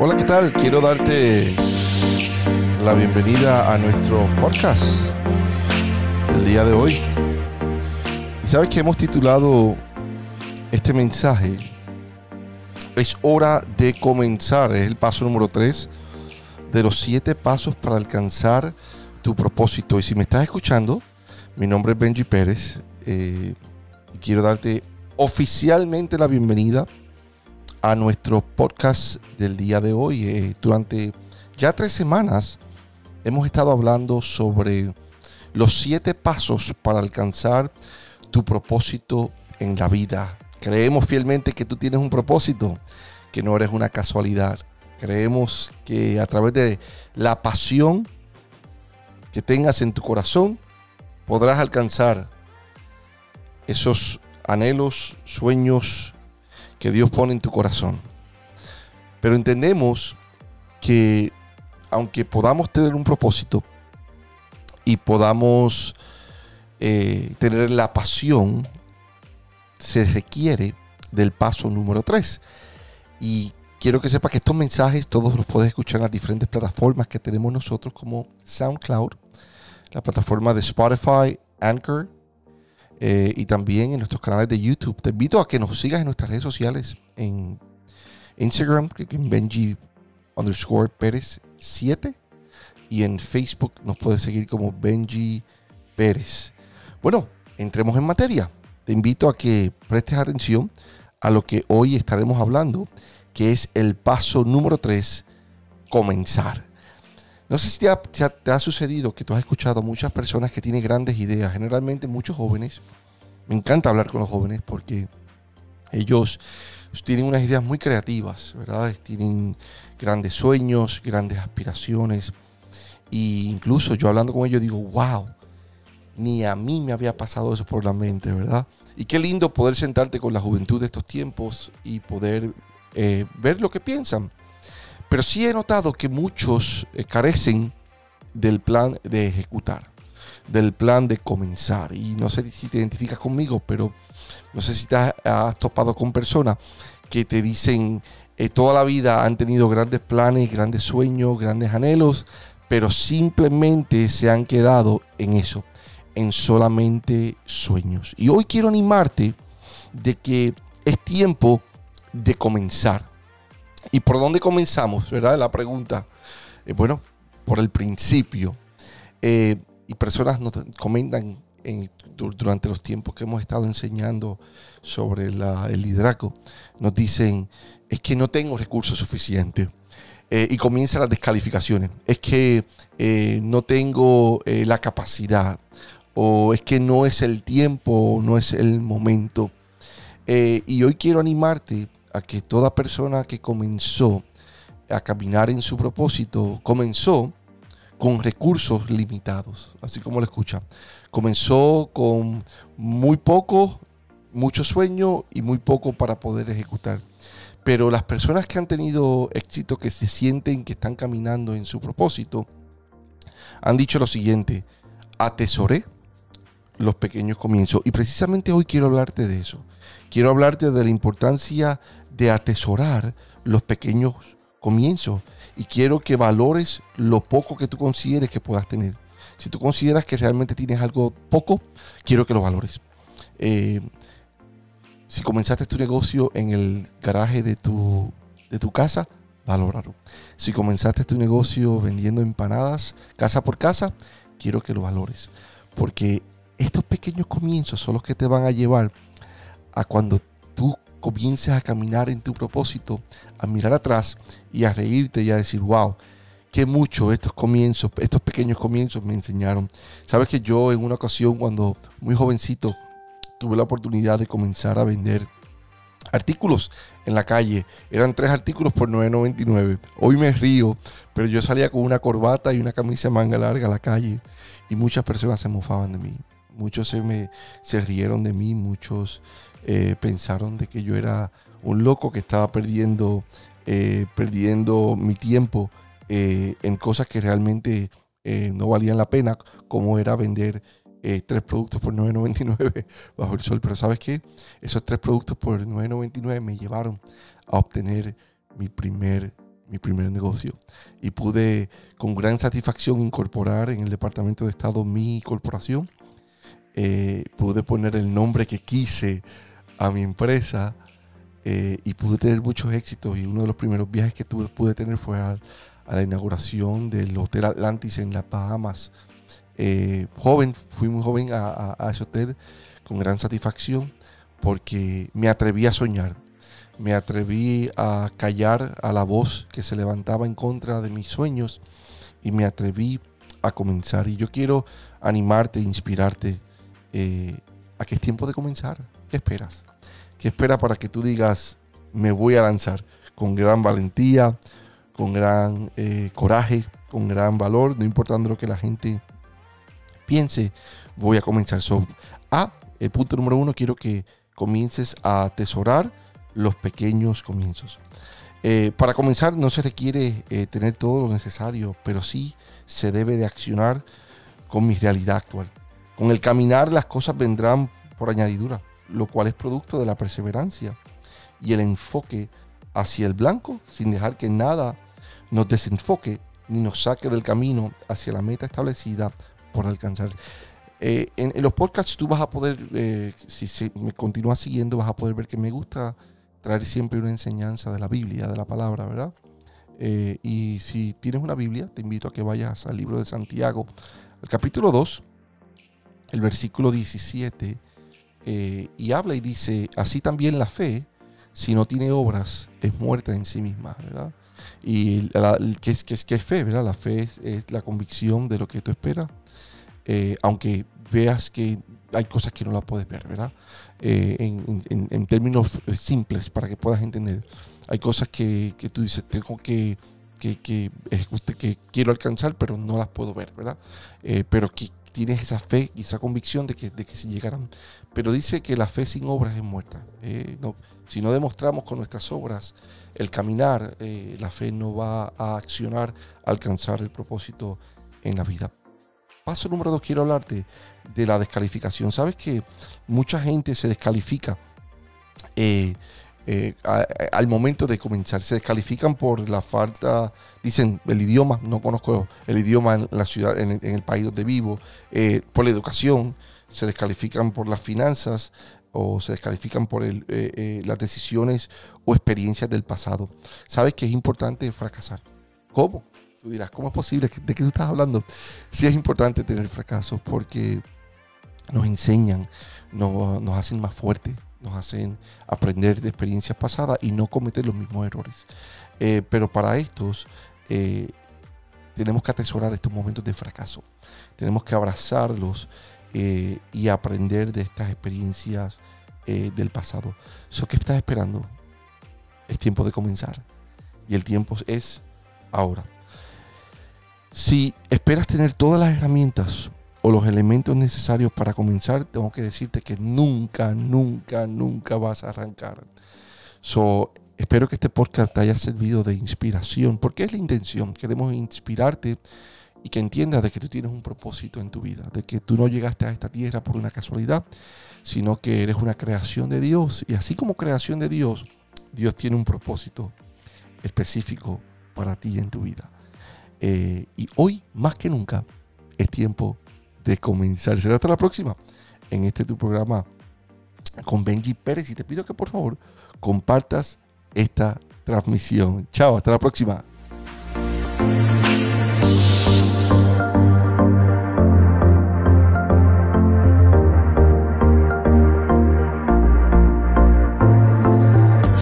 Hola, ¿qué tal? Quiero darte la bienvenida a nuestro podcast el día de hoy. Y sabes que hemos titulado este mensaje Es hora de comenzar. Es el paso número 3 de los 7 pasos para alcanzar tu propósito. Y si me estás escuchando, mi nombre es Benji Pérez eh, y quiero darte oficialmente la bienvenida a nuestro podcast del día de hoy. Eh, durante ya tres semanas hemos estado hablando sobre los siete pasos para alcanzar tu propósito en la vida. Creemos fielmente que tú tienes un propósito, que no eres una casualidad. Creemos que a través de la pasión que tengas en tu corazón, podrás alcanzar esos anhelos, sueños, que Dios pone en tu corazón. Pero entendemos que aunque podamos tener un propósito y podamos eh, tener la pasión, se requiere del paso número 3. Y quiero que sepa que estos mensajes todos los puedes escuchar en las diferentes plataformas que tenemos nosotros como SoundCloud, la plataforma de Spotify, Anchor, eh, y también en nuestros canales de YouTube. Te invito a que nos sigas en nuestras redes sociales, en Instagram, en Benji underscore Pérez 7, y en Facebook nos puedes seguir como Benji Pérez. Bueno, entremos en materia. Te invito a que prestes atención a lo que hoy estaremos hablando, que es el paso número 3, comenzar. No sé si te ha, sucedido que tú has escuchado a muchas personas que tienen grandes ideas, generalmente muchos jóvenes. Me encanta hablar con los jóvenes porque ellos tienen unas ideas muy creativas, ¿verdad? Tienen grandes sueños, grandes aspiraciones. E incluso yo hablando con ellos digo, wow, ni a mí me había pasado eso por la mente, ¿verdad? Y qué lindo poder sentarte con la juventud de estos tiempos y poder eh, ver lo que piensan. Pero sí he notado que muchos eh, carecen del plan de ejecutar, del plan de comenzar. Y no sé si te identificas conmigo, pero no sé si te has, topado con personas que te dicen eh, toda la vida han tenido grandes planes, grandes sueños, grandes anhelos, pero simplemente se han quedado en eso, en solamente sueños. Y hoy quiero animarte de que es tiempo de comenzar. ¿Y por dónde comenzamos? ¿Verdad? La pregunta. Eh, bueno, por el principio. Eh, y personas nos comentan durante los tiempos que hemos estado enseñando sobre el liderazgo, nos dicen, es que no tengo recursos suficientes. Eh, y comienzan las descalificaciones. Es que no tengo la capacidad. O es que no es el tiempo, no es el momento. y hoy quiero animarte a que toda persona que comenzó a caminar en su propósito comenzó con recursos limitados, así como lo escucha. Comenzó con muy poco, mucho sueño y muy poco para poder ejecutar. Pero las personas que han tenido éxito, que se sienten que están caminando en su propósito, han dicho lo siguiente, atesoré los pequeños comienzos. Y precisamente hoy quiero hablarte de eso. Quiero hablarte de la importancia de atesorar los pequeños comienzos y quiero que valores lo poco que tú consideres que puedas tener. Si tú consideras que realmente tienes algo poco, quiero que lo valores. Eh, si comenzaste tu negocio en el garaje de tu, de tu casa, valóralo. Si comenzaste tu negocio vendiendo empanadas casa por casa, quiero que lo valores. Porque estos pequeños comienzos son los que te van a llevar a cuando tú comiences a caminar en tu propósito, a mirar atrás y a reírte y a decir, wow, qué mucho estos comienzos, estos pequeños comienzos me enseñaron. Sabes que yo en una ocasión cuando muy jovencito tuve la oportunidad de comenzar a vender artículos en la calle. Eran tres artículos por 9.99. Hoy me río, pero yo salía con una corbata y una camisa manga larga a la calle y muchas personas se mofaban de mí. Muchos se me se rieron de mí, muchos eh, pensaron de que yo era un loco que estaba perdiendo, eh, perdiendo mi tiempo eh, en cosas que realmente no valían la pena, como era vender tres productos por 9.99 bajo el sol. Pero sabes qué? Esos tres productos por 9.99 me llevaron a obtener mi primer, mi primer negocio. Y pude con gran satisfacción incorporar en el Departamento de Estado mi corporación. Eh, pude poner el nombre que quise a mi empresa eh, y pude tener muchos éxitos. Y uno de los primeros viajes que tuve, pude tener fue a, la inauguración del Hotel Atlantis en las Bahamas. Eh, joven, fui muy joven a, a, ese hotel con gran satisfacción porque me atreví a soñar, me atreví a callar a la voz que se levantaba en contra de mis sueños y me atreví a comenzar. Y yo quiero animarte, inspirarte eh, a que es tiempo de comenzar. ¿Qué esperas? ¿Qué esperas para que tú digas, me voy a lanzar con gran valentía, con gran eh, coraje, con gran valor, no importando lo que la gente piense, voy a comenzar. So, a, el punto número uno, quiero que comiences a atesorar los pequeños comienzos. Eh, para comenzar no se requiere tener todo lo necesario, pero sí se debe de accionar con mi realidad actual. Con el caminar las cosas vendrán por añadidura, lo cual es producto de la perseverancia y el enfoque hacia el blanco sin dejar que nada nos desenfoque ni nos saque del camino hacia la meta establecida por alcanzar. Eh, en, los podcasts tú vas a poder, si, si, me continúas siguiendo, vas a poder ver que me gusta traer siempre una enseñanza de la Biblia, de la palabra, ¿verdad? Eh, y si tienes una Biblia, te invito a que vayas al libro de Santiago, el capítulo 2, el versículo 17, eh, y habla y dice, así también la fe, si no tiene obras, es muerta en sí misma, ¿verdad? Y ¿qué, es, qué, es, qué es fe? ¿verdad? La fe es, la convicción de lo que tú esperas, eh, aunque veas que hay cosas que no la puedes ver, ¿verdad? Eh, en, términos eh, simples para que puedas entender. Hay cosas que, tú dices, tengo que, que, que, que, quiero alcanzar, pero no las puedo ver, ¿verdad? Pero que tienes esa fe y esa convicción de que, de que sí llegarán. Pero dice que la fe sin obras es muerta. no, si no demostramos con nuestras obras el caminar, la fe no va a accionar, a alcanzar el propósito en la vida. Paso número dos, quiero hablarte de la descalificación. Sabes que mucha gente se descalifica eh, eh, al momento de comenzar. Se descalifican por la falta, dicen el idioma, no conozco el idioma en la ciudad, en, el país donde vivo, eh, por la educación, se descalifican por las finanzas o se descalifican por las decisiones o experiencias del pasado. Sabes que es importante fracasar. ¿Cómo? Tú dirás, ¿cómo es posible? ¿De qué tú estás hablando? Sí es importante tener fracasos porque nos enseñan, nos hacen más fuertes, nos hacen aprender de experiencias pasadas y no cometer los mismos errores. Eh, pero para estos eh, tenemos que atesorar estos momentos de fracaso. Tenemos que abrazarlos eh, y aprender de estas experiencias del pasado. ¿So qué estás esperando? Es tiempo de comenzar. Y el tiempo es ahora. Si esperas tener todas las herramientas o los elementos necesarios para comenzar, tengo que decirte que nunca, nunca, nunca vas a arrancar. So, espero que este podcast te haya servido de inspiración, porque es la intención. Queremos inspirarte y que entiendas de que tú tienes un propósito en tu vida, de que tú no llegaste a esta tierra por una casualidad, sino que eres una creación de Dios. Y así como creación de Dios, Dios tiene un propósito específico para ti en tu vida. Eh, y hoy, más que nunca, es tiempo de comenzar. Será hasta la próxima en este tu programa con Benji Pérez. Y te pido que por favor compartas esta transmisión. Chao, hasta la próxima.